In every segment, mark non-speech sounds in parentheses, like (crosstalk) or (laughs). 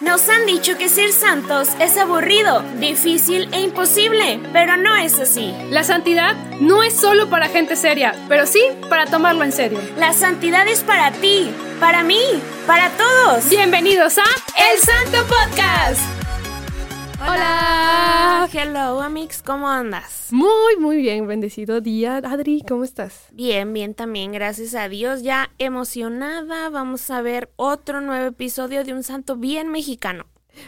Nos han dicho que ser santos es aburrido, difícil e imposible, pero no es así. La santidad no es solo para gente seria, pero sí para tomarlo en serio. La santidad es para ti, para mí, para todos. Bienvenidos a El Santo Podcast. Hola. Hola. Hello, Amix, ¿cómo andas? Muy, muy bien, bendecido día. Adri, ¿cómo estás? Bien, bien también, gracias a Dios. Ya emocionada, vamos a ver otro nuevo episodio de Un Santo bien mexicano.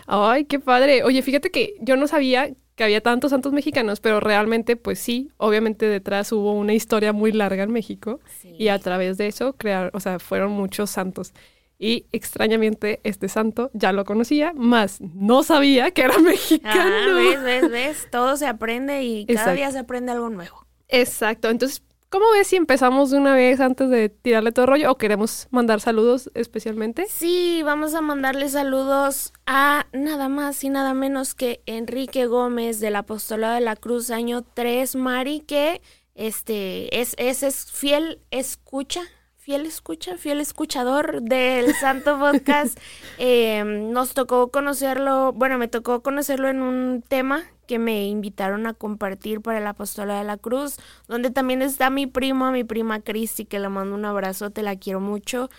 Ay, qué padre. Oye, fíjate que yo no sabía que había tantos santos mexicanos, pero realmente, pues sí, obviamente detrás hubo una historia muy larga en México y a través de eso crearon, o sea, fueron muchos santos. Y extrañamente este santo ya lo conocía, más no sabía que era (laughs) mexicano. Ah, ves, ves, ves, todo se aprende y cada día se aprende algo nuevo. Exacto, entonces, ¿cómo ves si empezamos de una vez antes de tirarle todo el rollo o queremos mandar saludos especialmente? Sí, vamos a mandarle saludos a nada más y nada menos que Enrique Gómez del Apostolado de la Cruz, año 3, Mari, que este, es, es, es fiel escucha fiel escucha, fiel escuchador del (laughs) Santo Podcast. Em, nos tocó conocerlo, bueno, me tocó conocerlo en un tema que me invitaron a compartir para el Apostolado de la Cruz, donde también está mi prima, mi prima Cristi, que le mando un abrazo, te la quiero mucho.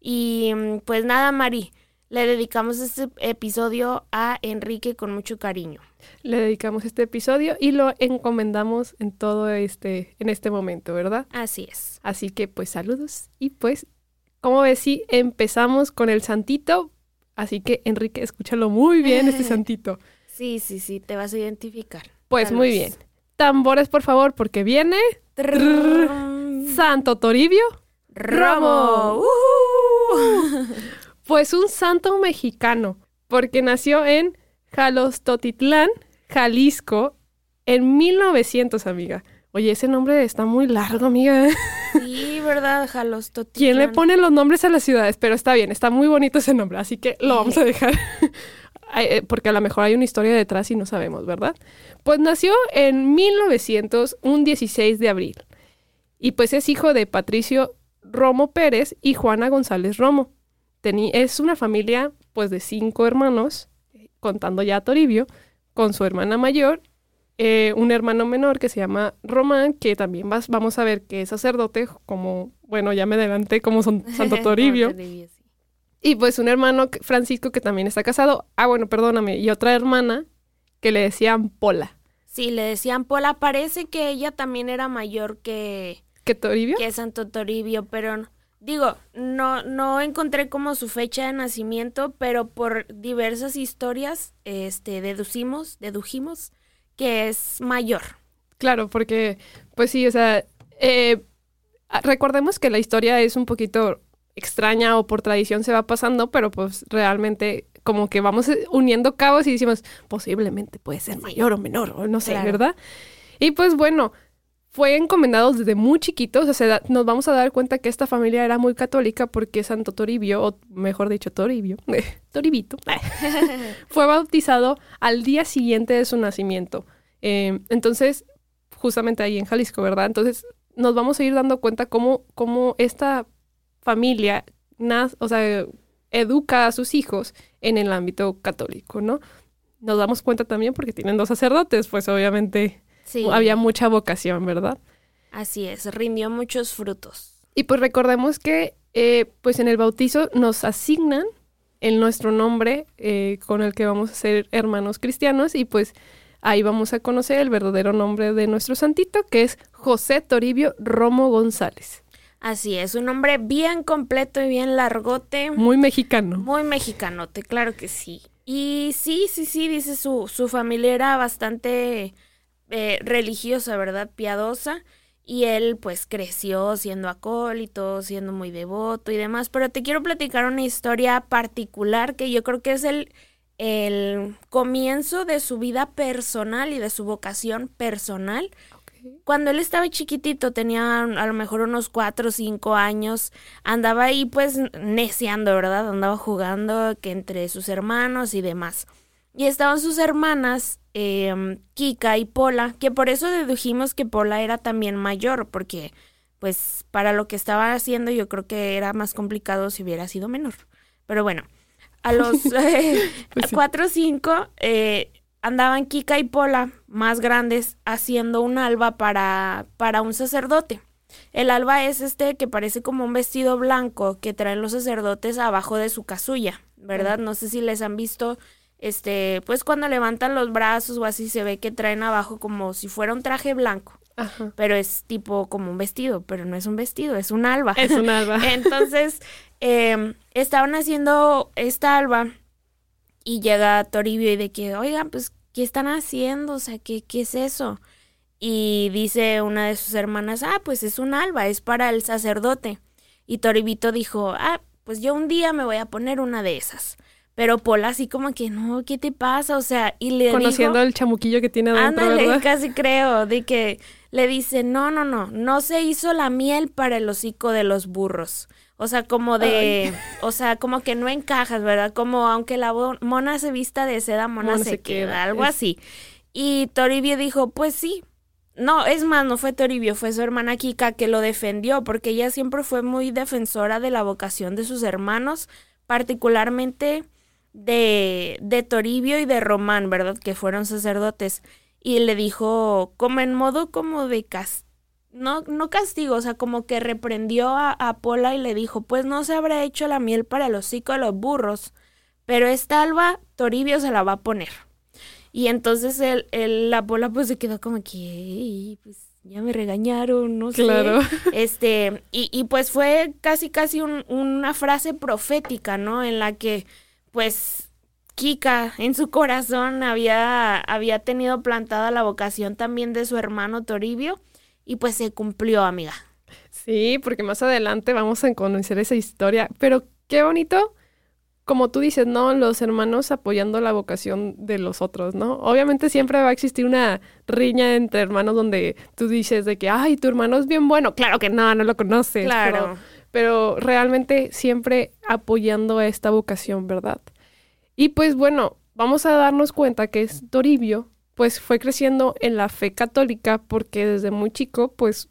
Y em, pues nada, Mari, le dedicamos este episodio a Enrique con mucho cariño. Le dedicamos este episodio y lo encomendamos en todo este, en este momento, ¿verdad? Así es. Así que pues saludos y pues, como ves, sí, empezamos con el santito. Así que Enrique, escúchalo muy bien este (laughs) santito. Sí, sí, sí, te vas a identificar. Pues muy bien. Tambores, por favor, porque viene... Santo Toribio. Romo. (laughs) Pues un santo mexicano, porque nació en Jalostotitlán, Jalisco, en 1900, amiga. Oye, ese nombre está muy largo, amiga. Sí, ¿verdad? Jalostotitlán. ¿Quién le pone los nombres a las ciudades? Pero está bien, está muy bonito ese nombre, así que lo vamos a (laughs) dejar. Eh, porque a lo mejor hay una historia detrás y no sabemos, ¿verdad? Pues nació en 1900, un 16 de abril. Y pues es hijo de Patricio Romo Pérez y Juana González Romo es una familia pues de cinco hermanos, contando ya a Toribio, con su hermana mayor, eh, un hermano menor que se llama Román, que también vamos a ver que es sacerdote, como, bueno, ya me adelanté como (laughs) Santo Toribio. Y pues un hermano Francisco que también está casado. Ah, bueno, perdóname. Y otra hermana que le decían Pola. Sí, le decían Pola. Parece que ella también era mayor que... ¿Que Toribio? Que Santo Toribio, pero digo, no, no encontré como su fecha de nacimiento, pero por diversas historias, este, deducimos, dedujimos que es mayor. Claro, porque, pues sí, o sea, eh, recordemos que la historia es un poquito extraña o por tradición se va pasando, pero pues realmente como que vamos uniendo cabos y decimos, posiblemente puede ser mayor o menor, o no sé, ¿verdad? Y pues bueno, fue encomendado desde muy chiquitos, o sea, nos vamos a dar cuenta que esta familia era muy católica porque Santo Toribio, o mejor dicho, Toribio, (laughs) Toribito, (laughs) fue bautizado al día siguiente de su nacimiento. Eh, entonces, justamente ahí en Jalisco, ¿verdad? Entonces, nos vamos a ir dando cuenta cómo, cómo esta familia, o sea, educa a sus hijos en el ámbito católico, ¿no? Nos damos cuenta también porque tienen dos sacerdotes, pues obviamente había mucha vocación, ¿verdad? Así es, rindió muchos frutos. Y pues recordemos que eh, pues en el bautizo nos asignan el nuestro nombre eh, con el que vamos a ser hermanos cristianos y pues ahí vamos a conocer el verdadero nombre de nuestro santito que es José Toribio Romo González. Así es, un nombre bien completo y bien largote. Muy mexicano. Muy mexicanote, claro que sí. Y sí, sí, sí, dice su, su familia era bastante eh, religiosa, ¿verdad? Piadosa. Y él pues creció siendo acólito, siendo muy devoto y demás. Pero te quiero platicar una historia particular que yo creo que es el, el comienzo de su vida personal y de su vocación personal. Cuando él estaba chiquitito, tenía a lo mejor unos cuatro o cinco años, andaba ahí pues neciando, ¿verdad? Andaba jugando que entre sus hermanos y demás. Y estaban sus hermanas, em, Kika y Pola, que por eso dedujimos que Pola era también mayor, porque pues para lo que estaba haciendo yo creo que era más complicado si hubiera sido menor. Pero bueno, a (laughs) los eh, Pues sí. cuatro o cinco, eh, andaban Kika y Pola, más grandes, haciendo un alba para, para un sacerdote. El alba es este que parece como un vestido blanco que traen los sacerdotes abajo de su casulla, ¿verdad? No sé si les han visto, este, pues cuando levantan los brazos o así se ve que traen abajo como si fuera un traje blanco, Ajá. pero es tipo como un vestido, pero no es un vestido, es un alba. Es un alba. (laughs) Entonces, eh, estaban haciendo esta alba y llega Toribio y de que, oigan, pues, ¿qué están haciendo? O sea, ¿qué, qué es eso? Y dice una de sus hermanas, ah, pues es un alba, es para el sacerdote. Y Toribito dijo, ah, pues yo un día me voy a poner una de esas. Pero Pola así como que, no, ¿qué te pasa? O sea, y le Conociendo dijo... el chamuquillo que tiene adentro, Ándale, ¿verdad? casi creo, de que le dice, no, no, no, no se hizo la miel para el hocico de los burros. O sea, como de, o sea, como que no encajas, ¿verdad? Como aunque la mona se vista de seda, mona, Mona se, se queda, queda, algo es- así. Y Toribio dijo, pues sí. No, es más, no fue Toribio, fue su hermana Kika que lo defendió, porque ella siempre fue muy defensora de la vocación de sus hermanos, particularmente de, de Toribio y de Román, ¿verdad? Que fueron sacerdotes. Y le dijo, como en modo como de castigo, no, no castigo, o sea, como que reprendió a, a Pola y le dijo, pues no se habrá hecho la miel para el hocico de los burros, pero esta alba Toribio se la va a poner. Y entonces el, el- la Pola pues se quedó como que, "Ey, pues ya me regañaron, no sé. Claro. (laughs) Este, y, y pues fue casi casi un- una frase profética, ¿no? En la que, pues, Kika en su corazón había, había tenido plantada la vocación también de su hermano Toribio, y pues se cumplió, amiga. Sí, porque más adelante vamos a conocer esa historia. Pero qué bonito, como tú dices, ¿no? Los hermanos apoyando la vocación de los otros, ¿no? Obviamente siempre va a existir una riña entre hermanos donde tú dices de que, ay, tu hermano es bien bueno. Claro que no, no lo conoces. Claro. Pero, pero realmente siempre apoyando a esta vocación, ¿verdad? Y pues bueno, vamos a darnos cuenta que es Toribio, pues fue creciendo en la fe católica porque desde muy chico, pues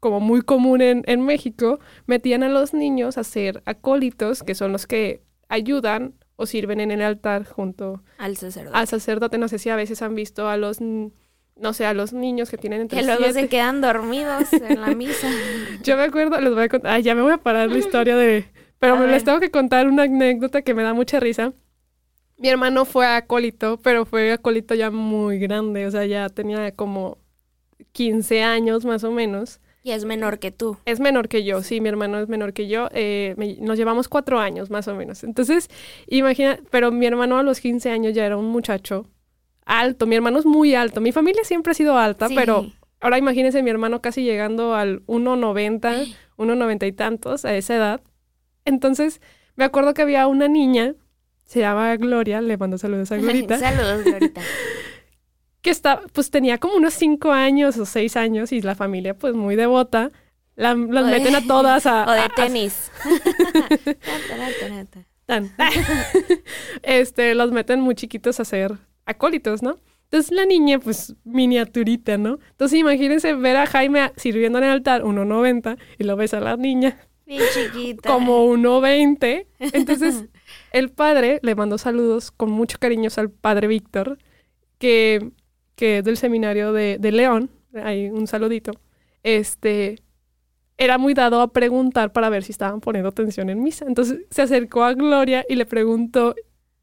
como muy común en, en México, metían a los niños a ser acólitos, que son los que ayudan o sirven en el altar junto Al sacerdote. al sacerdote. No sé si a veces han visto a los, no sé, a los niños que tienen entre que luego se quedan dormidos en la (laughs) misa. Yo me acuerdo, les voy a contar, ay, ya me voy a parar la historia de, pero me les tengo que contar una anécdota que me da mucha risa. Mi hermano fue acólito, pero fue acólito ya muy grande, o sea, ya tenía como 15 años más o menos. Y es menor que tú. Es menor que yo, sí, mi hermano es menor que yo. eh, me- nos llevamos cuatro años más o menos. Entonces, imagina, pero mi hermano a los 15 años ya era un muchacho alto. Mi hermano es muy alto. Mi familia siempre ha sido alta, Sí. pero ahora imagínense mi hermano casi llegando al 1,90, 1,90 (gasps) y tantos a esa edad. Entonces, me acuerdo que había una niña, se llama Gloria, le mando saludos a Glorita (laughs) Saludos, Glorita. (laughs) que está, pues tenía como unos cinco años o seis años y la familia pues muy devota. La- las O de- meten a todas a... (laughs) O de a- a- tenis. tan. este, los meten muy chiquitos a ser acólitos, ¿no? Entonces la niña, pues, miniaturita, ¿no? Entonces imagínense ver a Jaime sirviendo en el altar 1.90 y lo ves a la niña Bien chiquita. como (laughs) 1.20. Entonces (laughs) el padre le mandó saludos con mucho cariño al padre Víctor, que, que es del seminario de, de León. Ahí un saludito. Este era muy dado a preguntar para ver si estaban poniendo atención en misa. Entonces se acercó a Gloria y le preguntó,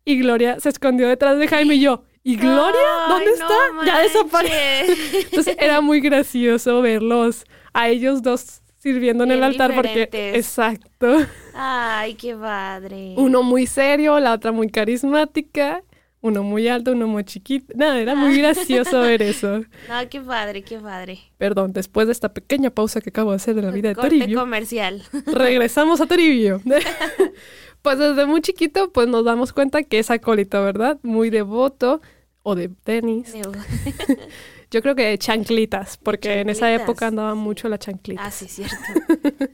y Gloria se escondió detrás de Jaime y yo. ¿Y Gloria? ¿Dónde Ay, está? no ya desapareció. Entonces era muy gracioso verlos a ellos dos sirviendo en el altar porque exacto. Ay, qué padre. Uno muy serio, la otra muy carismática, uno muy alto, uno muy chiquito. Nada, era muy gracioso ver (laughs) eso. No, qué padre, qué padre. Perdón, después de esta pequeña pausa que acabo de hacer de la vida de Corte Toribio, comercial. regresamos a Toribio. (laughs) pues desde muy chiquito, pues nos damos cuenta que es acólito, ¿verdad? Muy devoto o de tenis. (laughs) Yo creo que de chanclitas, porque en esa época andaba mucho la chanclita. Ah, sí, cierto. (laughs)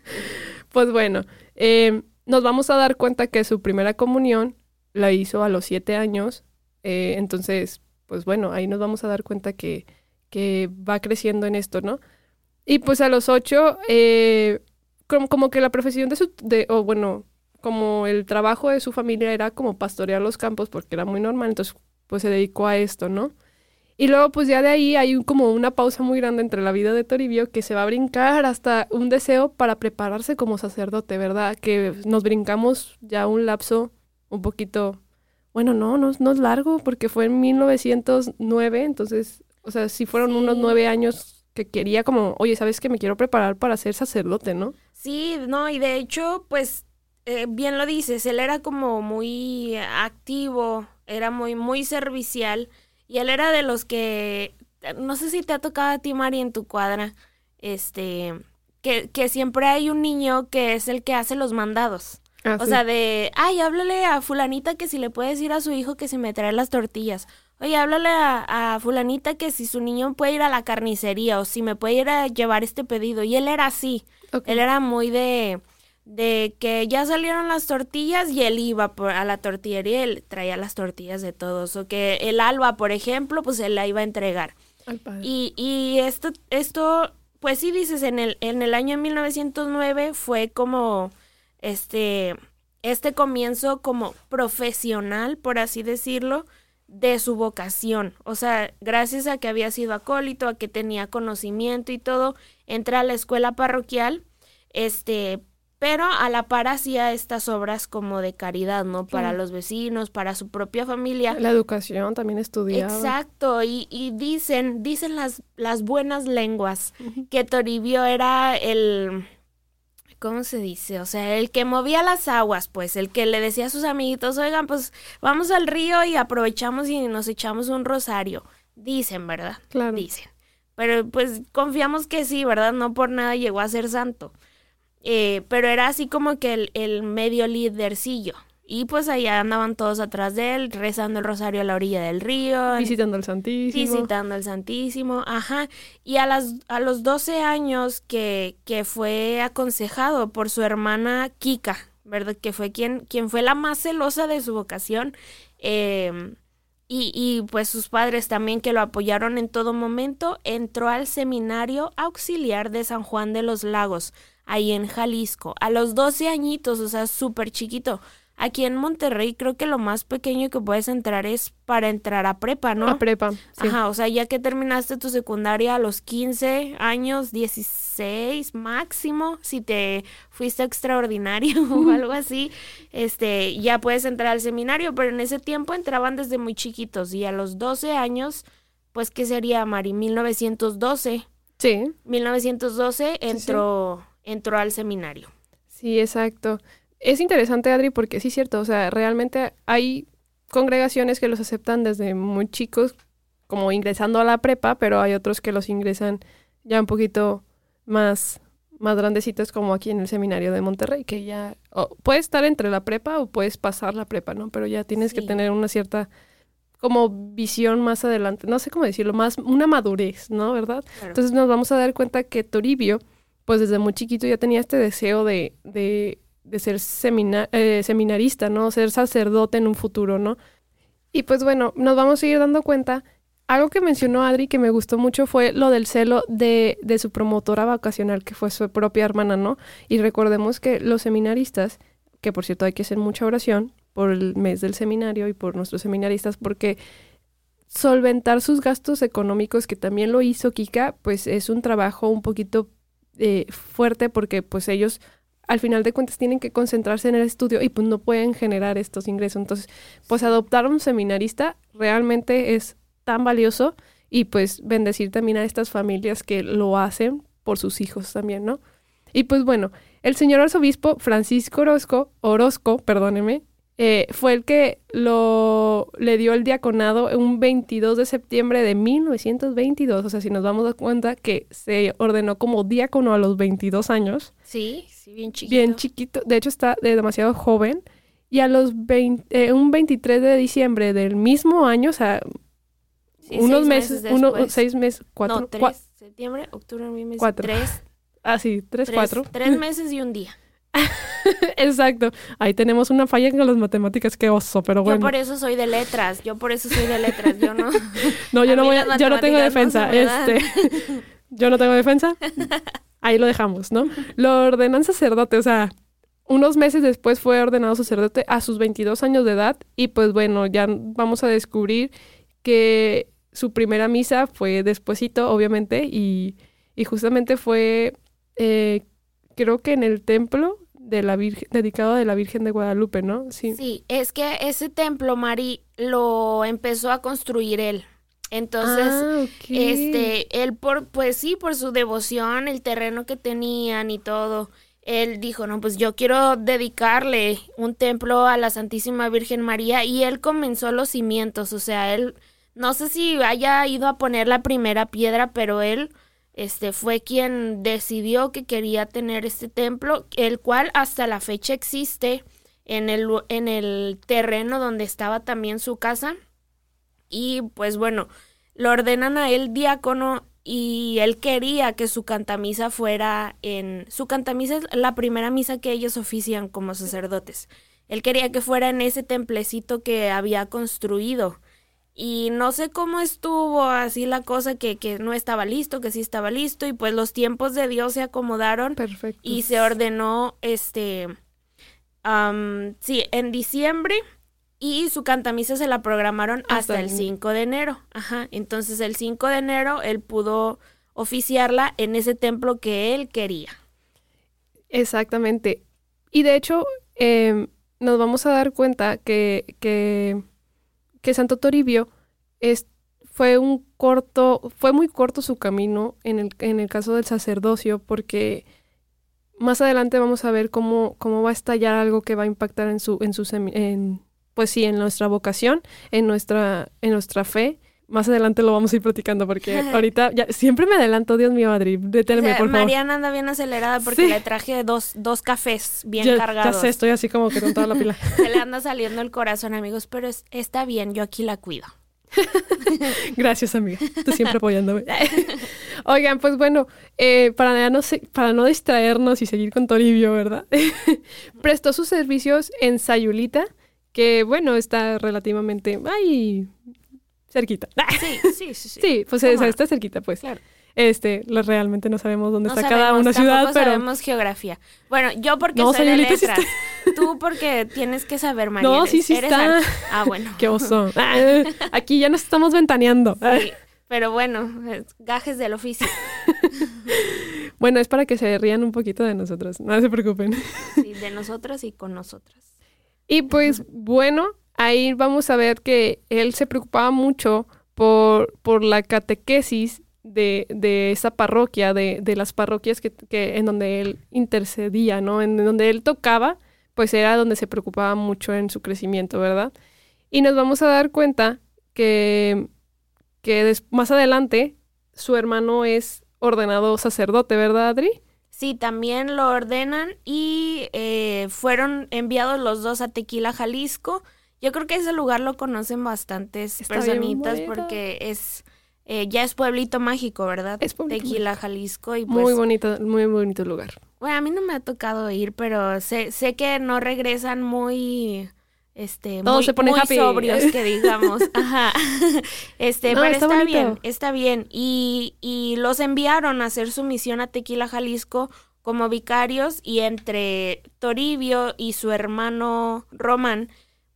Pues bueno, eh, nos vamos a dar cuenta que su primera comunión la hizo a los siete años. eh, entonces, pues bueno, ahí nos vamos a dar cuenta que, que va creciendo en esto, ¿no? Y pues a los ocho, eh, como, como que la profesión de su, de, o bueno, como el trabajo de su familia era como pastorear los campos porque era muy normal, entonces pues se dedicó a esto, ¿no? Y luego pues ya de ahí hay como una pausa muy grande entre la vida de Toribio que se va a brincar hasta un deseo para prepararse como sacerdote, ¿verdad? Que nos brincamos ya un lapso un poquito, bueno, no, no, no es largo porque fue en 1909, entonces, o sea, sí fueron unos nueve años que quería como, oye, ¿sabes que me quiero preparar para ser sacerdote, no? Sí, no, y de hecho, pues eh, bien lo dices, él era como muy activo, era muy, muy servicial y él era de los que, no sé si te ha tocado a ti, Mari, en tu cuadra, este, que, que siempre hay un niño que es el que hace los mandados. Ah, o sí. sea, de, ay, háblale a fulanita que si le puede decir a su hijo que si me trae las tortillas. Oye, háblale a, a fulanita que si su niño puede ir a la carnicería o si me puede ir a llevar este pedido. Y él era así. Él era muy de, de que ya salieron las tortillas y él iba por, a la tortillería y él traía las tortillas de todos. O que el alba, por ejemplo, pues él la iba a entregar. Ay. Y, y esto, esto, pues sí dices, en el, en el año 1909 fue como este, este comienzo como profesional, por así decirlo, de su vocación. O sea, gracias a que había sido acólito, a que tenía conocimiento y todo, entra a la escuela parroquial, este, pero a la par hacía estas obras como de caridad, ¿no? Para los vecinos, para su propia familia. La educación también estudiaba. Exacto, y, y dicen, dicen las, las buenas lenguas que Toribio era el, ¿cómo se dice? O sea, el que movía las aguas, pues, el que le decía a sus amiguitos, oigan, pues vamos al río y aprovechamos y nos echamos un rosario. Dicen, ¿verdad? Claro. Dicen. Pero pues confiamos que sí, ¿verdad? No por nada llegó a ser santo. Eh, pero era así como que el, el medio lidercillo. Y pues allá andaban todos atrás de él, rezando el rosario a la orilla del río, Visitando al Santísimo. visitando al Santísimo, ajá. Y a, las, a los 12 años que, que fue aconsejado por su hermana Kika, ¿verdad? Que fue quien, quien fue la más celosa de su vocación. eh, y, y pues sus padres también que lo apoyaron en todo momento, entró al seminario auxiliar de San Juan de los Lagos, ahí en Jalisco, a los 12 añitos, o sea, súper chiquito. Aquí en Monterrey creo que lo más pequeño que puedes entrar es para entrar a prepa, ¿no? A prepa. sí. Ajá, o sea, ya que terminaste tu secundaria a los 15 años, 16 máximo, si te fuiste extraordinario (laughs) o algo así, este, ya puedes entrar al seminario, pero en ese tiempo entraban desde muy chiquitos y a los 12 años, pues, ¿qué sería, Mari? 1912. Sí, 1912 entró, entró al seminario. sí, exacto. Es interesante, Adri, porque sí es cierto, o sea, realmente hay congregaciones que los aceptan desde muy chicos, como ingresando a la prepa, pero hay otros que los ingresan ya un poquito más, más grandecitos, como aquí en el seminario de Monterrey, que ya o puedes estar entre la prepa o puedes pasar la prepa, ¿no? Pero ya tienes que tener una cierta como visión más adelante, no sé cómo decirlo, más una madurez, ¿no? ¿Verdad? Claro. Entonces nos vamos a dar cuenta que Toribio, pues desde muy chiquito ya tenía este deseo de, de, de ser eh, seminarista, ¿no? Ser sacerdote en un futuro, ¿no? Y pues bueno, nos vamos a ir dando cuenta. Algo que mencionó Adri que me gustó mucho fue lo del celo de, de su promotora vacacional, que fue su propia hermana, ¿no? Y recordemos que los seminaristas, que por cierto hay que hacer mucha oración por el mes del seminario y por nuestros seminaristas, porque solventar sus gastos económicos, que también lo hizo Kika, pues es un trabajo un poquito eh, fuerte porque pues ellos al final de cuentas tienen que concentrarse en el estudio y pues no pueden generar estos ingresos. Entonces, pues adoptar un seminarista realmente es tan valioso y pues bendecir también a estas familias que lo hacen por sus hijos también, ¿no? Y pues bueno, el señor arzobispo Francisco Orozco, Orozco, perdóneme, eh, fue el que lo, le dio el diaconado un 22 de septiembre de 1922. O sea, si nos damos de cuenta que se ordenó como diácono a los 22 años, Sí, sí, bien chiquito. bien chiquito, de hecho está de demasiado joven, y a los 20, eh, un 23 de diciembre del mismo año, o sea, Sí, unos meses, meses uno, seis meses, cuatro, no, tres, septiembre, octubre, noviembre, Cuatro. tres, ah, sí, tres, tres, cuatro. tres (laughs) meses y un día. (laughs) Exacto. Ahí tenemos una falla con las matemáticas, qué oso, pero Yo bueno. por eso soy de letras, yo por eso soy de letras, yo no. (laughs) No, yo a no voy a- yo no tengo no defensa. este, (laughs) yo no tengo defensa. Ahí lo dejamos, ¿no? Lo ordenan sacerdote, o sea, unos meses después fue ordenado sacerdote a sus 22 años de edad y pues bueno, ya vamos a descubrir que su primera misa fue despuesito, obviamente, y, y justamente fue, eh, creo que en el templo de la Virgen, dedicado a la Virgen de Guadalupe, ¿no? Sí. Sí, es que ese templo, Mari, lo empezó a construir él. Entonces, Ah, este, él por, pues sí, por su devoción, el terreno que tenían y todo, él dijo, no, pues yo quiero dedicarle un templo a la Santísima Virgen María y él comenzó los cimientos, o sea, él, no sé si haya ido a poner la primera piedra, pero él, este, fue quien decidió que quería tener este templo, el cual hasta la fecha existe en el, en el terreno donde estaba también su casa. Y pues bueno, lo ordenan a él diácono y él quería que su cantamisa fuera en... Su cantamisa es la primera misa que ellos ofician como sacerdotes. Él quería que fuera en ese templecito que había construido. Y no sé cómo estuvo así la cosa, que, que no estaba listo, que sí estaba listo, y pues los tiempos de Dios se acomodaron Perfecto. y se ordenó, este, sí, en diciembre y su cantamisa se la programaron hasta, Hasta el el- 5 de enero. Ajá, entonces el 5 de enero él pudo oficiarla en ese templo que él quería. Exactamente. Y de hecho, em, nos vamos a dar cuenta que, que, que Santo Toribio es, fue un corto, fue muy corto su camino en el, en el caso del sacerdocio, porque más adelante vamos a ver cómo, cómo va a estallar algo que va a impactar en su, en su en, pues sí, en nuestra vocación, en nuestra, en nuestra fe. Más adelante lo vamos a ir platicando porque (laughs) ahorita ya siempre me adelanto, Dios mío, Adri, O deténme, sea, por favor. Mariana anda bien acelerada porque Sí. le traje dos, dos cafés bien ya, ya cargados. sé, estoy así como que con toda la pila. (laughs) Se le anda saliendo el corazón, amigos, pero es- está bien, yo aquí la cuido. (laughs) Gracias, amiga. Tú siempre apoyándome. Oigan, pues bueno, eh, para, no se- para no distraernos y seguir con Toribio, ¿verdad? Prestó sus servicios en Sayulita, que bueno, está relativamente ahí cerquita. (laughs) Sí, sí, sí. sí. Sí, pues está cerquita, pues. Claro. Este, lo- realmente no sabemos dónde No está cada una ciudad, pero sabemos geografía. Bueno, yo porque No, soy de sí letras. Tú porque tienes que saber, María. No, sí, sí Eres está. Ah, (laughs) bueno. qué oso. (laughs) Ah, Aquí ya nos estamos ventaneando. Sí, pero bueno, gajes del oficio. Bueno, es para que se rían un poquito de nosotros, no se preocupen. Sí, de nosotros y con nosotras. Y pues bueno, ahí vamos a ver que él se preocupaba mucho por, por la catequesis de, de esa parroquia, de, de las parroquias que, que en donde él intercedía, ¿no? En donde él tocaba, pues era donde se preocupaba mucho en su crecimiento, ¿verdad? Y nos vamos a dar cuenta que, que más adelante su hermano es ordenado sacerdote, ¿verdad, Adri? Sí, también lo ordenan y eh, fueron enviados los dos a Tequila, Jalisco. Yo creo que ese lugar lo conocen bastantes Está personitas porque es eh, ya es pueblito mágico, ¿verdad? Es pueblito Tequila, Jalisco y pues Muy bonito, muy bonito lugar. Bueno, a mí no me ha tocado ir, pero sé, sé que no regresan muy, este, muy, se ponen muy happy. sobrios, que (laughs) digamos. Ajá. (laughs) Este, No, pero está está, bien, está bien. Y, y los enviaron a hacer su misión a Tequila, Jalisco, como vicarios, y entre Toribio y su hermano Román,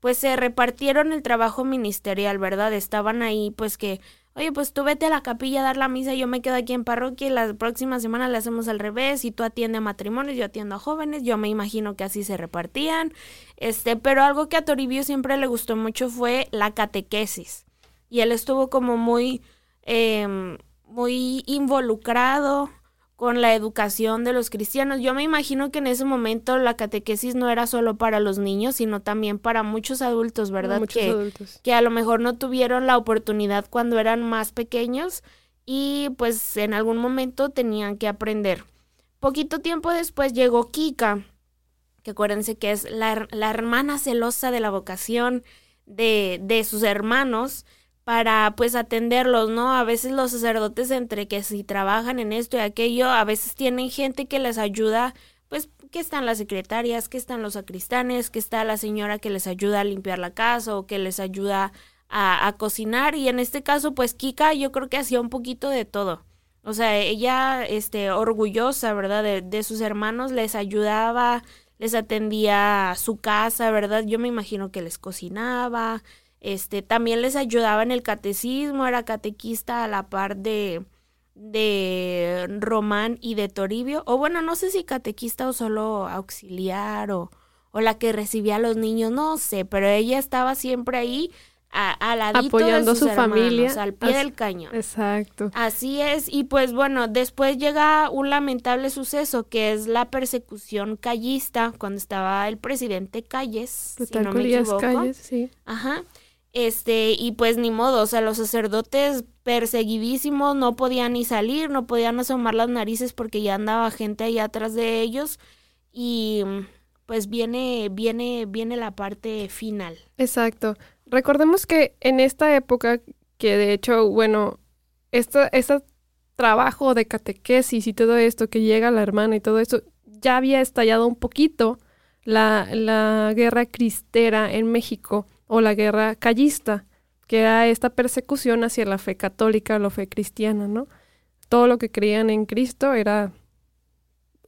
pues se repartieron el trabajo ministerial, ¿verdad? Estaban ahí, pues que Oye, pues tú vete a la capilla a dar la misa, yo me quedo aquí en parroquia y la próxima semana le hacemos al revés y tú atiende a matrimonios, yo atiendo a jóvenes, yo me imagino que así se repartían. Este, pero algo que a Toribio siempre le gustó mucho fue la catequesis. Y él estuvo como muy, em, muy involucrado con la educación de los cristianos. Yo me imagino que en ese momento la catequesis no era solo para los niños, sino también para muchos adultos, ¿verdad? Muchos que, adultos. que a lo mejor no tuvieron la oportunidad cuando eran más pequeños y pues en algún momento tenían que aprender. Poquito tiempo después llegó Kika, que acuérdense que es la, la hermana celosa de la vocación de, de sus hermanos para pues atenderlos, ¿no? A veces los sacerdotes entre que si trabajan en esto y aquello, a veces tienen gente que les ayuda, pues que están las secretarias, que están los sacristanes, que está la señora que les ayuda a limpiar la casa o que les ayuda a, a cocinar y en este caso pues Kika yo creo que hacía un poquito de todo. O sea, ella, este, orgullosa, ¿verdad? De, de sus hermanos, les ayudaba, les atendía su casa, ¿verdad? Yo me imagino que les cocinaba, este, también les ayudaba en el catecismo, era catequista a la par de, de Román y de Toribio, o bueno, no sé si catequista o solo auxiliar o, o la que recibía a los niños, no sé, pero ella estaba siempre ahí a, ladito apoyando a su familia al pie del cañón. Exacto. Así es, y pues bueno, después llega un lamentable suceso que es la persecución callista cuando estaba el presidente Calles, si no me equivoco. Calles, sí. Ajá. Este, y pues ni modo, o sea, los sacerdotes perseguidísimos no podían ni salir, no podían asomar las narices porque ya andaba gente ahí atrás de ellos y pues viene viene viene la parte final. Exacto. Recordemos que en esta época, que de hecho, bueno, este trabajo de catequesis y todo esto, que llega la hermana y todo esto, ya había estallado un poquito la, la guerra cristera en México o la guerra callista, que era esta persecución hacia la fe católica o la fe cristiana, ¿no? Todo lo que creían en Cristo era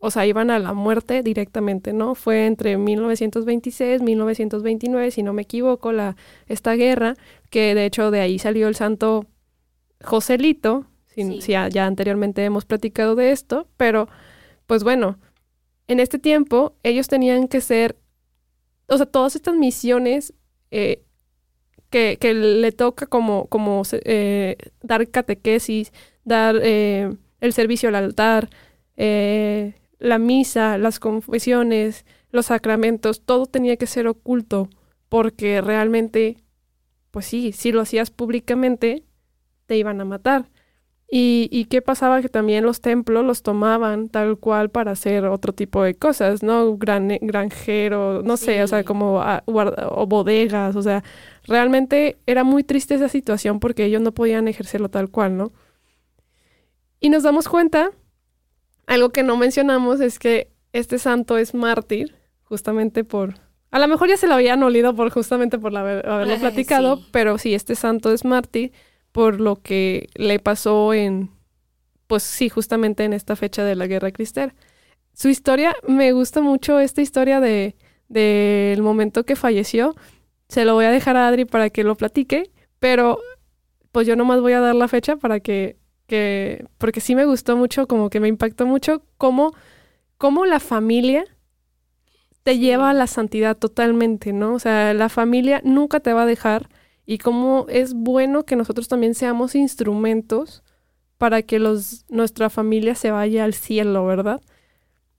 o sea, iban a la muerte directamente, ¿no? Fue entre 1926, 1929, si no me equivoco, la, esta guerra, que de hecho de ahí salió el santo Joselito, si, ya, ya, anteriormente hemos platicado de esto, pero pues bueno, en este tiempo ellos tenían que ser, o sea, todas estas misiones eh, que, que, le toca como, como eh, dar catequesis, dar eh, el servicio al altar, eh, la misa, las confesiones, los sacramentos, todo tenía que ser oculto, porque realmente, pues sí, si lo hacías públicamente, te iban a matar. Y, y, qué pasaba que también los templos los tomaban tal cual para hacer otro tipo de cosas, ¿no? Gran, granjero, no sé, o sea, como o bodegas, o sea, realmente era muy triste esa situación porque ellos no podían ejercerlo tal cual, ¿no? Y nos damos cuenta algo que no mencionamos es que este santo es mártir, justamente por... A lo mejor ya se lo habían olido por justamente por haberlo (laughs) platicado, pero sí, este santo es mártir por lo que le pasó en, pues sí, justamente en esta fecha de la guerra cristera. Su historia, me gusta mucho esta historia de del momento que falleció. Se lo voy a dejar a Adri para que lo platique, pero pues yo nomás voy a dar la fecha para que que, porque sí me gustó mucho, como que me impactó mucho cómo, cómo la familia te lleva a la santidad totalmente, ¿no? O sea, la familia nunca te va a dejar y cómo es bueno que nosotros también seamos instrumentos para que los, nuestra familia se vaya al cielo, ¿verdad?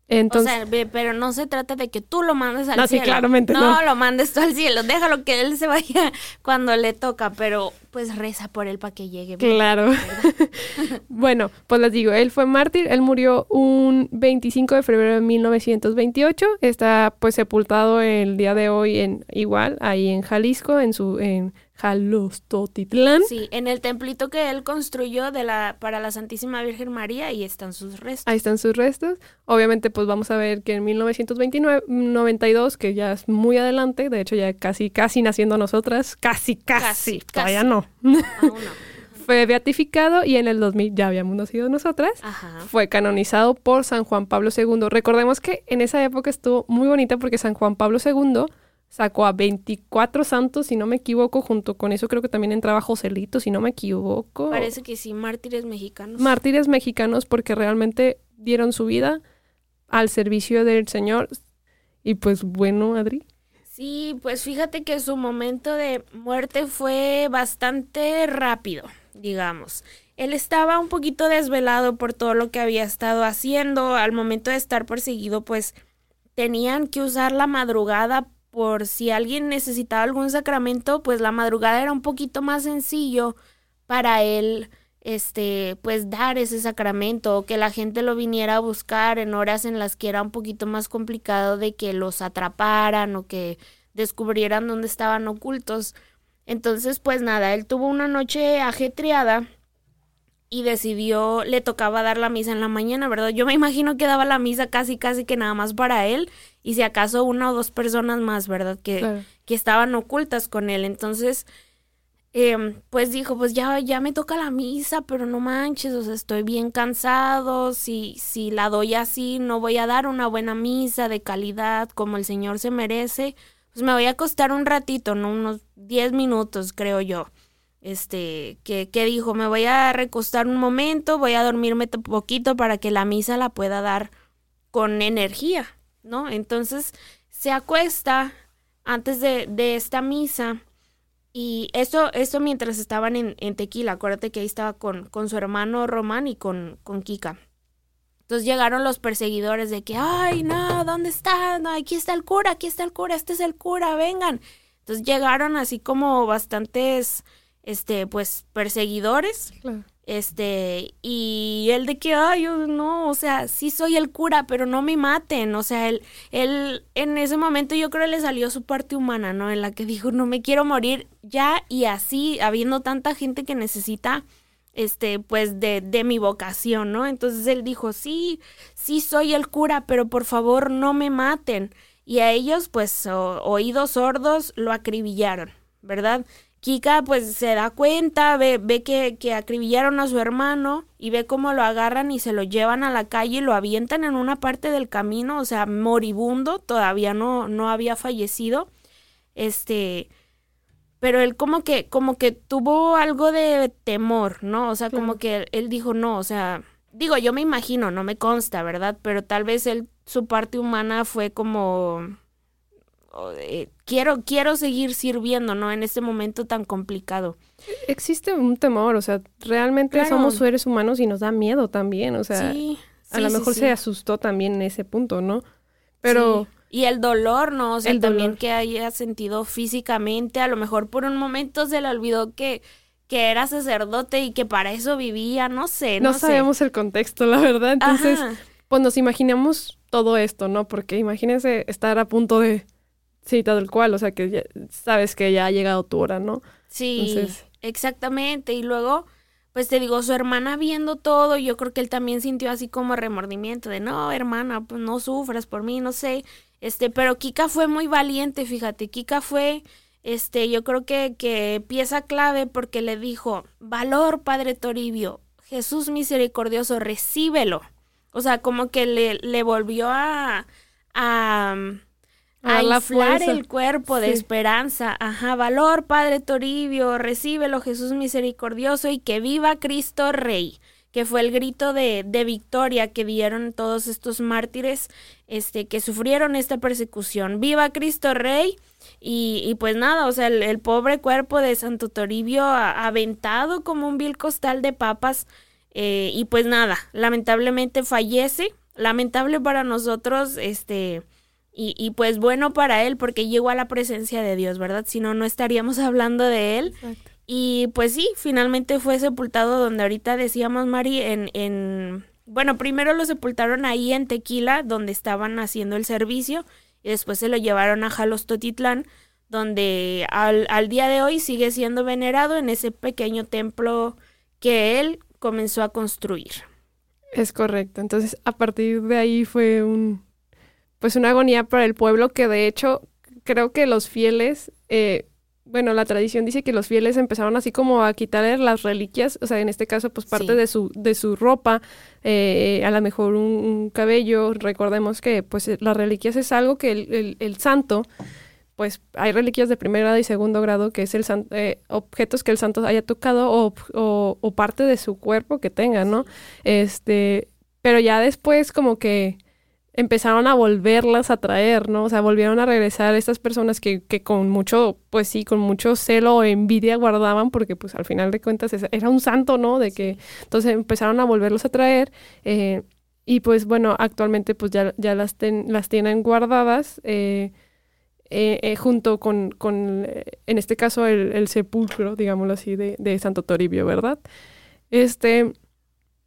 Entonces, o sea, pero no se trata de que tú lo mandes al no, cielo. Sí, claramente no, no, lo mandes tú al cielo. Déjalo que él se vaya (laughs) cuando le toca, pero pues reza por él para que llegue. Claro. (laughs) bueno, pues les digo, él fue mártir. Él murió un 25 de febrero de 1928. Está pues sepultado el día de hoy en igual, ahí en Jalisco, en su en Jalostotitlán. Sí, en el templito que él construyó de la, para la Santísima Virgen María, ahí están sus restos. Ahí están sus restos. Obviamente, pues vamos a ver que en 1929, 92, que ya es muy adelante, de hecho ya casi, casi naciendo nosotras, casi, casi, todavía no. (laughs) Fue beatificado y en el 2000 ya habíamos nacido nosotras. Fue canonizado por San Juan Pablo II. Recordemos que en esa época estuvo muy bonita porque San Juan Pablo II sacó a 24 santos, si no me equivoco, junto con eso creo que también entraba Joselito, si no me equivoco. Parece que sí, mártires mexicanos. Mártires mexicanos porque realmente dieron su vida al servicio del Señor. Y pues bueno, Adri. Sí, pues fíjate que su momento de muerte fue bastante rápido, digamos. Él estaba un poquito desvelado por todo lo que había estado haciendo. Al momento de estar perseguido, pues tenían que usar la madrugada por si alguien necesitaba algún sacramento, pues la madrugada era un poquito más sencillo para él este pues dar ese sacramento o que la gente lo viniera a buscar en horas en las que era un poquito más complicado de que los atraparan o que descubrieran dónde estaban ocultos. Entonces, pues nada, él tuvo una noche ajetreada y decidió, le tocaba dar la misa en la mañana, ¿verdad? Yo me imagino que daba la misa casi, casi que nada más para él y si acaso una o dos personas más, ¿verdad? Que, que estaban ocultas con él. Entonces, em, pues dijo, pues ya, ya me toca la misa, pero no manches, o sea, estoy bien cansado, si, si la doy así, no voy a dar una buena misa de calidad como el Señor se merece, pues me voy a acostar un ratito, ¿no? Unos 10 minutos, creo yo. Este, que, que dijo, me voy a recostar un momento, voy a dormirme poquito para que la misa la pueda dar con energía, ¿no? Entonces se acuesta antes de, de esta misa y eso, eso mientras estaban en, en, Tequila, acuérdate que ahí estaba con, con su hermano Román y con, con Kika. Entonces llegaron los perseguidores de que, ay, no, ¿dónde está? Aquí está el cura, aquí está el cura, este es el cura, vengan. Entonces llegaron así como bastantes, este, pues, perseguidores. Este, y él de que, ay, yo no, o sea, sí soy el cura, pero no me maten. O sea, él, él en ese momento yo creo le salió su parte humana, ¿no? En la que dijo, no me quiero morir ya y así, habiendo tanta gente que necesita este, pues de, de mi vocación, ¿no? Entonces él dijo, sí, sí soy el cura, pero por favor no me maten. Y a ellos, pues, oídos sordos, lo acribillaron, ¿verdad? Kika, pues, se da cuenta, ve, ve que, que acribillaron a su hermano y ve cómo lo agarran y se lo llevan a la calle y lo avientan en una parte del camino, o sea, moribundo, todavía no, no había fallecido. Este, pero él como que, como que tuvo algo de temor, ¿no? O sea, como que él, dijo, no, o sea, digo, yo me imagino, no me consta, ¿verdad? Pero tal vez él, su parte humana fue como, eh, quiero, quiero seguir sirviendo, ¿no? En este momento tan complicado. Existe un temor, o sea, realmente somos seres humanos y nos da miedo también, o sea, a lo mejor se asustó también en ese punto, ¿no? Pero... Y el dolor, ¿no? O sea, el también que haya sentido físicamente, a lo mejor por un momento se le olvidó que, que era sacerdote y que para eso vivía, no sé. No, sabemos el contexto, la verdad. Entonces, pues nos imaginamos todo esto, ¿no? Porque imagínense estar a punto de... Sí, tal cual, o sea, que ya, sabes que ya ha llegado tu hora, ¿no? Sí, exactamente. Y luego, pues te digo, su hermana viendo todo, yo creo que él también sintió así como remordimiento de, no, hermana, pues no sufras por mí, no sé. Este, pero Kika fue muy valiente, fíjate, Kika fue, este, yo creo que, que pieza clave porque le dijo, valor, Padre Toribio, Jesús misericordioso, recíbelo. O sea, como que le, le volvió a, a, a inflar el cuerpo de esperanza. Ajá, valor, Padre Toribio, recíbelo, Jesús misericordioso, y que viva Cristo Rey que fue el grito de, de, victoria que dieron todos estos mártires este, que sufrieron esta persecución. ¡Viva Cristo Rey! Y, y pues nada, o sea, el, pobre cuerpo de Santo Toribio aventado como un vil costal de papas. Eh, y pues nada, lamentablemente fallece. Lamentable para nosotros, este. Y, y, pues bueno para él porque llegó a la presencia de Dios, ¿verdad? Si no, no estaríamos (laughs) hablando de él. Exacto. Y pues sí, finalmente fue sepultado donde ahorita decíamos, Mari, en, en... Bueno, primero lo sepultaron ahí en Tequila, donde estaban haciendo el servicio, y después se lo llevaron a Jalostotitlán, donde al, al día de hoy sigue siendo venerado en ese pequeño templo que él comenzó a construir. Es correcto. Entonces, a partir de ahí fue un, pues una agonía para el pueblo que de hecho creo que los fieles eh, bueno, la tradición dice que los fieles empezaron así como a quitarle las reliquias, o sea, en este caso, pues parte de su de su ropa, eh, a lo mejor un, cabello. Recordemos que, pues, las reliquias es algo que el, el, santo, pues, hay reliquias de primer grado y segundo grado que es el eh, objetos que el santo haya tocado o, o, o parte de su cuerpo que tenga, ¿no? Este, pero ya después como que empezaron a volverlas a traer, ¿no? O sea, volvieron a regresar estas personas que, que con mucho, pues sí, con mucho celo o envidia guardaban, porque pues al final de cuentas era un santo, ¿no? De que entonces empezaron a volverlos a traer. Eh, y pues bueno, actualmente pues ya, ya las, las tienen guardadas. Eh, eh, junto con, con, en este caso, el, el sepulcro, digámoslo así, de, de Santo Toribio, ¿verdad? Este,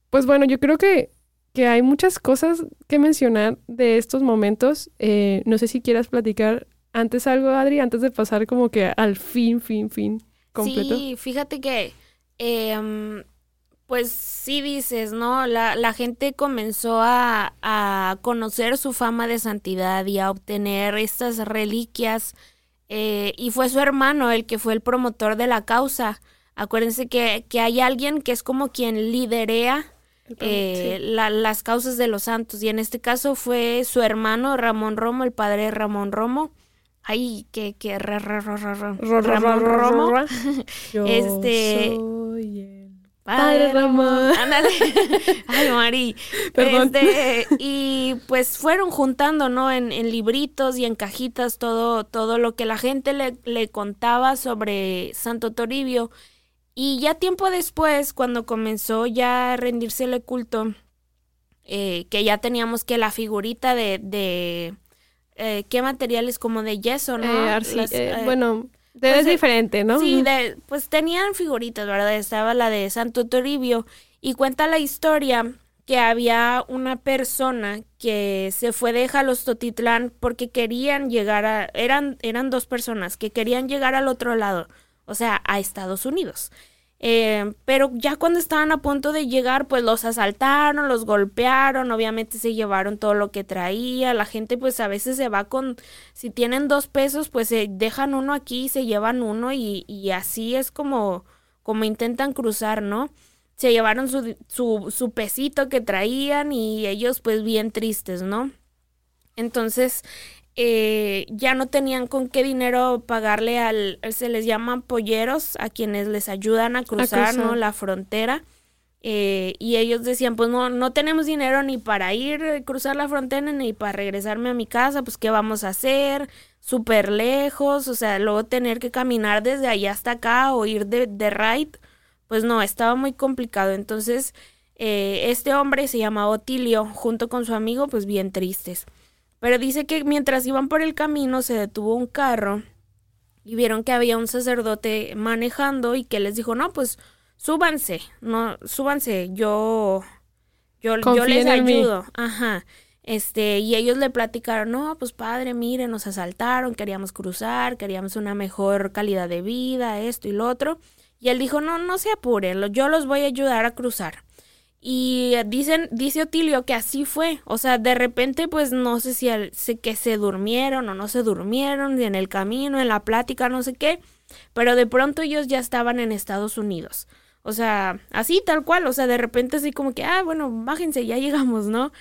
pues bueno, yo creo que que hay muchas cosas que mencionar de estos momentos. Eh, no sé si quieras platicar antes algo, Adri, antes de pasar como que al fin, fin, fin completo. Sí, fíjate que, em, pues sí dices, ¿no? La, la gente comenzó a, a, conocer su fama de santidad y a obtener estas reliquias eh, y fue su hermano el que fue el promotor de la causa. Acuérdense que, que hay alguien que es como quien liderea eh, las causas de los santos. Y en este caso fue su hermano Ramón Romo, el padre Ramón Romo. Ay, que, que Ramón Romo. este. Padre Ramón. Ándale. (laughs) Ay, Mari. (laughs) Este, (laughs) y pues fueron juntando, ¿no? En, en, libritos y en cajitas todo, todo lo que la gente le, le contaba sobre Santo Toribio. Y ya tiempo después, cuando comenzó ya a rendírsele culto, eh, que ya teníamos que la figurita de, de eh, qué materiales como de yeso, ¿no? Eh, eh bueno, pues, es diferente, ¿no? Sí, de, pues tenían figuritas, ¿verdad? Estaba la de Santo Toribio y cuenta la historia que había una persona que se fue de Jalostotitlán porque querían llegar a, eran, eran dos personas que querían llegar al otro lado, o sea, a Estados Unidos. Eh, pero ya cuando estaban a punto de llegar, pues los asaltaron, los golpearon, obviamente se llevaron todo lo que traía. La gente pues a veces se va con, si tienen dos pesos, pues se dejan uno aquí se llevan uno y, y así es como, como intentan cruzar, ¿no? Se llevaron su, su, su pesito que traían y ellos pues bien tristes, ¿no? Entonces, eh, ya no tenían con qué dinero pagarle al, se les llaman polleros, a quienes les ayudan a cruzar, ¿no? La frontera. Eh, y ellos decían, pues no, no tenemos dinero ni para ir a cruzar la frontera ni para regresarme a mi casa, pues qué vamos a hacer, súper lejos, o sea, luego tener que caminar desde allá hasta acá o ir de, de ride, pues no, estaba muy complicado. Entonces, eh, este hombre se llama Otilio, junto con su amigo, pues bien tristes. Pero dice que mientras iban por el camino se detuvo un carro y vieron que había un sacerdote manejando y que les dijo, no, pues súbanse, no, súbanse, yo, yo, yo les ayudo. Ajá. Este, y ellos le platicaron, no, pues padre, mire, nos asaltaron, queríamos cruzar, queríamos una mejor calidad de vida, esto y lo otro. Y él dijo, no, no se apuren, yo los voy a ayudar a cruzar. Y dicen, dice Otilio que así fue. O sea, de repente, pues no sé si sé que se durmieron o no se durmieron, en el camino, en la plática, no sé qué. Pero de pronto ellos ya estaban en Estados Unidos. O sea, así tal cual. O sea, de repente así como que, ah, bueno, bájense, ya (laughs) llegamos, ¿no?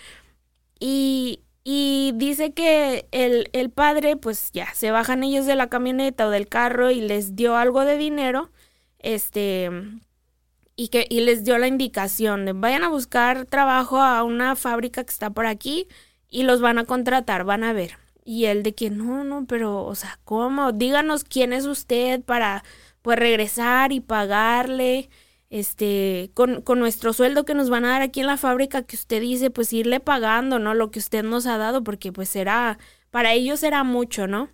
Y, y dice que el, el padre, pues ya, se bajan ellos de la camioneta o del carro y les dio algo de dinero. Este, y que y les dio la indicación de vayan a buscar trabajo a una fábrica que está por aquí y los van a contratar, van a ver. Y él de que no, no, pero, o sea, ¿cómo? Díganos quién es usted para, pues, regresar y pagarle, este, con, con nuestro sueldo que nos van a dar aquí en la fábrica que usted dice, pues, irle pagando, ¿no? Lo que usted nos ha dado, porque, pues, será, para ellos será mucho, ¿no?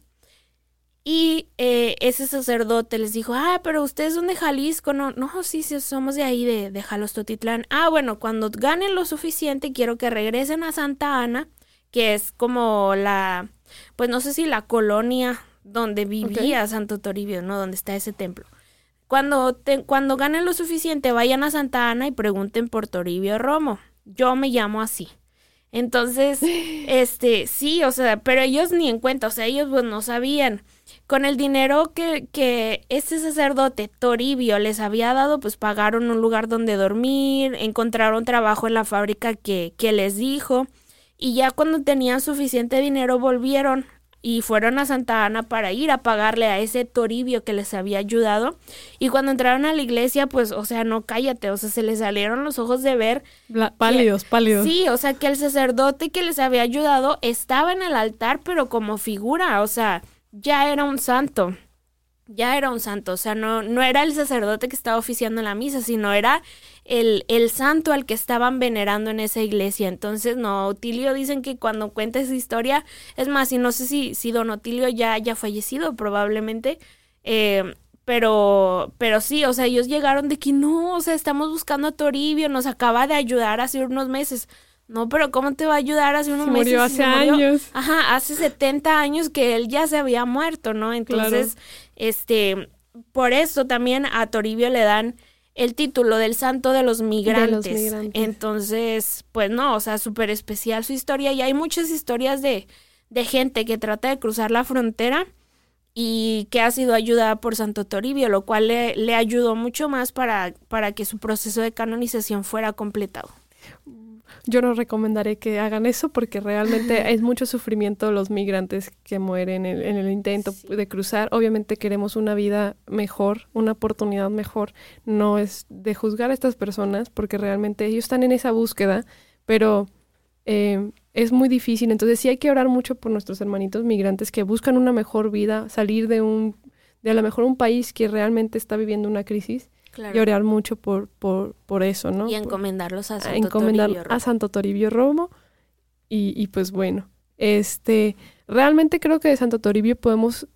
Y eh, ese sacerdote les dijo, ah, pero ustedes son de Jalisco, no, no, sí, sí, somos de ahí, de, de Jalostotitlán. Ah, bueno, cuando ganen lo suficiente, quiero que regresen a Santa Ana, que es como la, pues no sé si la colonia donde vivía Santo Toribio, ¿no? Donde está ese templo. Cuando, cuando ganen lo suficiente, vayan a Santa Ana y pregunten por Toribio Romo. Yo me llamo así. Entonces, (laughs) este, sí, o sea, pero ellos ni en cuenta, o sea, ellos pues no sabían. Con el dinero que, que este sacerdote Toribio les había dado, pues pagaron un lugar donde dormir, encontraron trabajo en la fábrica que, que les dijo, y ya cuando tenían suficiente dinero volvieron y fueron a Santa Ana para ir a pagarle a ese Toribio que les había ayudado. Y cuando entraron a la iglesia, pues, o sea, no cállate, o sea, se les salieron los ojos de ver. pálidos, pálidos. Sí, o sea, que el sacerdote que les había ayudado estaba en el altar, pero como figura, o sea, ya era un santo. Ya era un santo, o sea, no, no era el sacerdote que estaba oficiando la misa, sino era el, el santo al que estaban venerando en esa iglesia. Entonces, no, Otilio dicen que cuando cuenta esa historia, es más, y no sé si, si don Otilio ya haya fallecido, probablemente, eh, pero, pero sí, o sea, ellos llegaron de que no, o sea, estamos buscando a Toribio, nos acaba de ayudar hace unos meses. No, pero ¿cómo te va a ayudar hace unos meses? Murió hace años. Ajá, hace 70 años que él ya se había muerto, ¿no? Entonces, este, por eso también a Toribio le dan el título del santo de los migrantes. De los migrantes. Entonces, pues no, o sea, súper especial su historia y hay muchas historias de, de gente que trata de cruzar la frontera y que ha sido ayudada por Santo Toribio, lo cual le, le ayudó mucho más para, para que su proceso de canonización fuera completado. Yo no recomendaré que hagan eso porque realmente (laughs) es mucho sufrimiento los migrantes que mueren en, en, el intento de cruzar. Obviamente queremos una vida mejor, una oportunidad mejor. No es de juzgar a estas personas porque realmente ellos están en esa búsqueda, pero eh, es muy difícil. Entonces sí hay que orar mucho por nuestros hermanitos migrantes que buscan una mejor vida, salir de un, de a lo mejor un país que realmente está viviendo una crisis Claro. y orar mucho por, por, por eso, ¿no? Y encomendarlos a Santo encomendar Toribio Romo. a Santo Toribio Romo. Y, y, pues bueno, este, realmente creo que de Santo Toribio podemos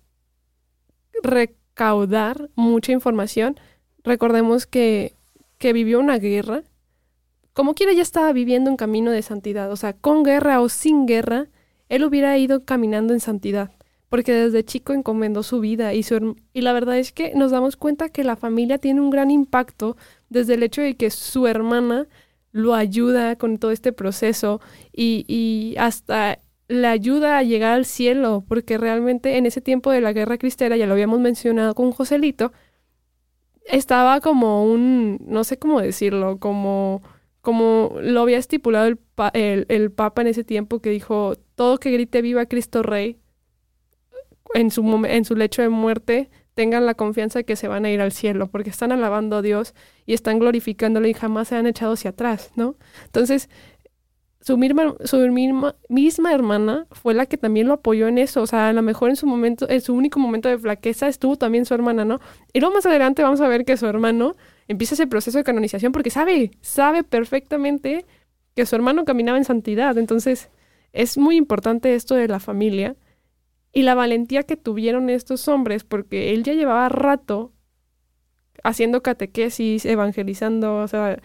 recaudar mucha información. Recordemos que, que vivió una guerra. Como quiera ya estaba viviendo un camino de santidad. O sea, con guerra o sin guerra, él hubiera ido caminando en santidad porque desde chico encomendó su vida y, su, y la verdad es que nos damos cuenta que la familia tiene un gran impacto desde el hecho de que su hermana lo ayuda con todo este proceso y, y hasta le ayuda a llegar al cielo, porque realmente en ese tiempo de la guerra cristera, ya lo habíamos mencionado con Joselito, estaba como un, no sé cómo decirlo, como, como lo había estipulado el, el, el Papa en ese tiempo que dijo, todo que grite viva Cristo Rey, en su, en su lecho de muerte tengan la confianza de que se van a ir al cielo, porque están alabando a Dios y están glorificándole y jamás se han echado hacia atrás, ¿no? Entonces, su misma, su misma, misma hermana fue la que también lo apoyó en eso, o sea, a lo mejor en su momento, en su único momento de flaqueza estuvo también su hermana, ¿no? Y luego más adelante vamos a ver que su hermano empieza ese proceso de canonización porque sabe, sabe perfectamente que su hermano caminaba en santidad, entonces es muy importante esto de la familia y la valentía que tuvieron estos hombres, porque él ya llevaba rato haciendo catequesis, evangelizando, o sea,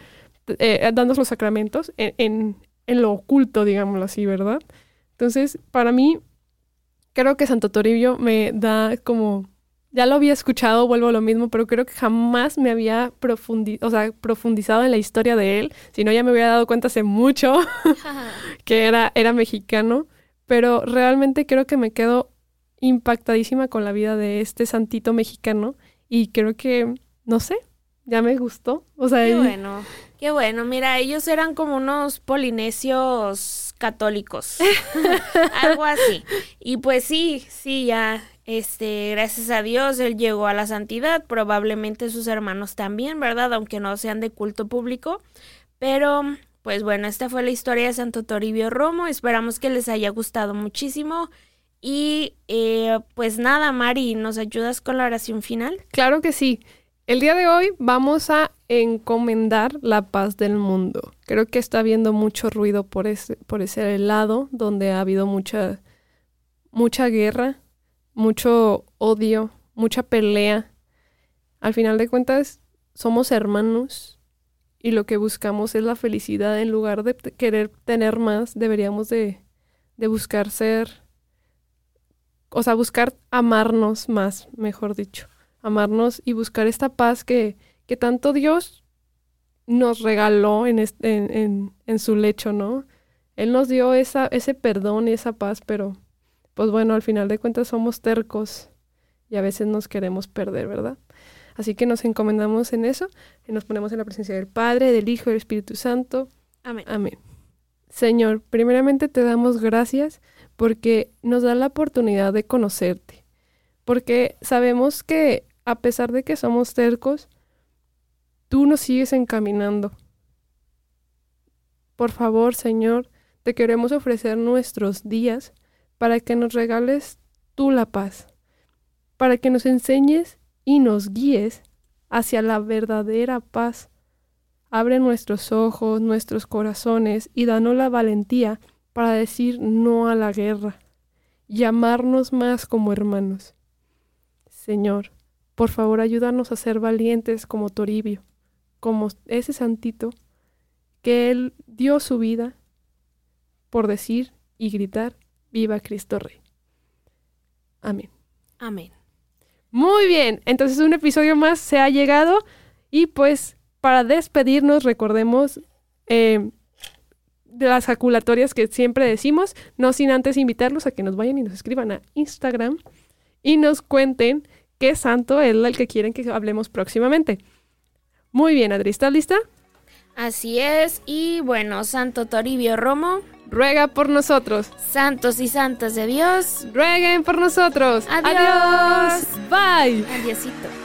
eh, dando los sacramentos en, en, en, lo oculto, digámoslo así, ¿verdad? Entonces, para mí, creo que Santo Toribio me da como, ya lo había escuchado, vuelvo a lo mismo, pero creo que jamás me había profundi o sea, profundizado en la historia de él, si no ya me había dado cuenta hace mucho (laughs) que era, era mexicano, pero realmente creo que me quedo impactadísima con la vida de este santito mexicano y creo que, no sé, ya me gustó. O sea, qué bueno, qué bueno. Mira, ellos eran como unos polinesios católicos, (laughs) algo así. Y pues sí, sí, ya, este, gracias a Dios, él llegó a la santidad, probablemente sus hermanos también, ¿verdad? Aunque no sean de culto público, pero... Pues bueno, esta fue la historia de Santo Toribio Romo. Esperamos que les haya gustado muchísimo. Y eh, pues nada, Mari, ¿nos ayudas con la oración final? Claro que sí. El día de hoy vamos a encomendar la paz del mundo. Creo que está habiendo mucho ruido por ese, por ese lado, donde ha habido mucha, mucha guerra, mucho odio, mucha pelea. Al final de cuentas, somos hermanos y lo que buscamos es la felicidad. En lugar de querer tener más, deberíamos de, de buscar ser o sea, buscar amarnos más, mejor dicho, amarnos y buscar esta paz que, que tanto Dios nos regaló en, este, en, en, su lecho, ¿no? Él nos dio esa, ese perdón y esa paz, pero pues bueno, al final de cuentas somos tercos y a veces nos queremos perder, ¿verdad? Así que nos encomendamos en eso y nos ponemos en la presencia del Padre, del Hijo y del Espíritu Santo. Amén. Amén. Señor, primeramente te damos gracias porque nos da la oportunidad de conocerte, porque sabemos que a pesar de que somos tercos, tú nos sigues encaminando. Por favor, Señor, te queremos ofrecer nuestros días para que nos regales tú la paz, para que nos enseñes y nos guíes hacia la verdadera paz. Abre nuestros ojos, nuestros corazones y danos la valentía para decir no a la guerra y amarnos más como hermanos. Señor, por favor ayúdanos a ser valientes como Toribio, como ese santito que él dio su vida por decir y gritar, viva Cristo Rey. Amén. Amén. Muy bien, entonces un episodio más se ha llegado y pues para despedirnos recordemos eh, de las jaculatorias que siempre decimos, no sin antes invitarlos a que nos vayan y nos escriban a Instagram y nos cuenten qué santo es el que quieren que hablemos próximamente. Muy bien, Adri, ¿estás lista? Así es, y bueno, Santo Toribio Romo, ruega por nosotros. Santos y santas de Dios, rueguen por nosotros. Adiós. Bye. Adiósito.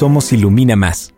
Somos Ilumina Más.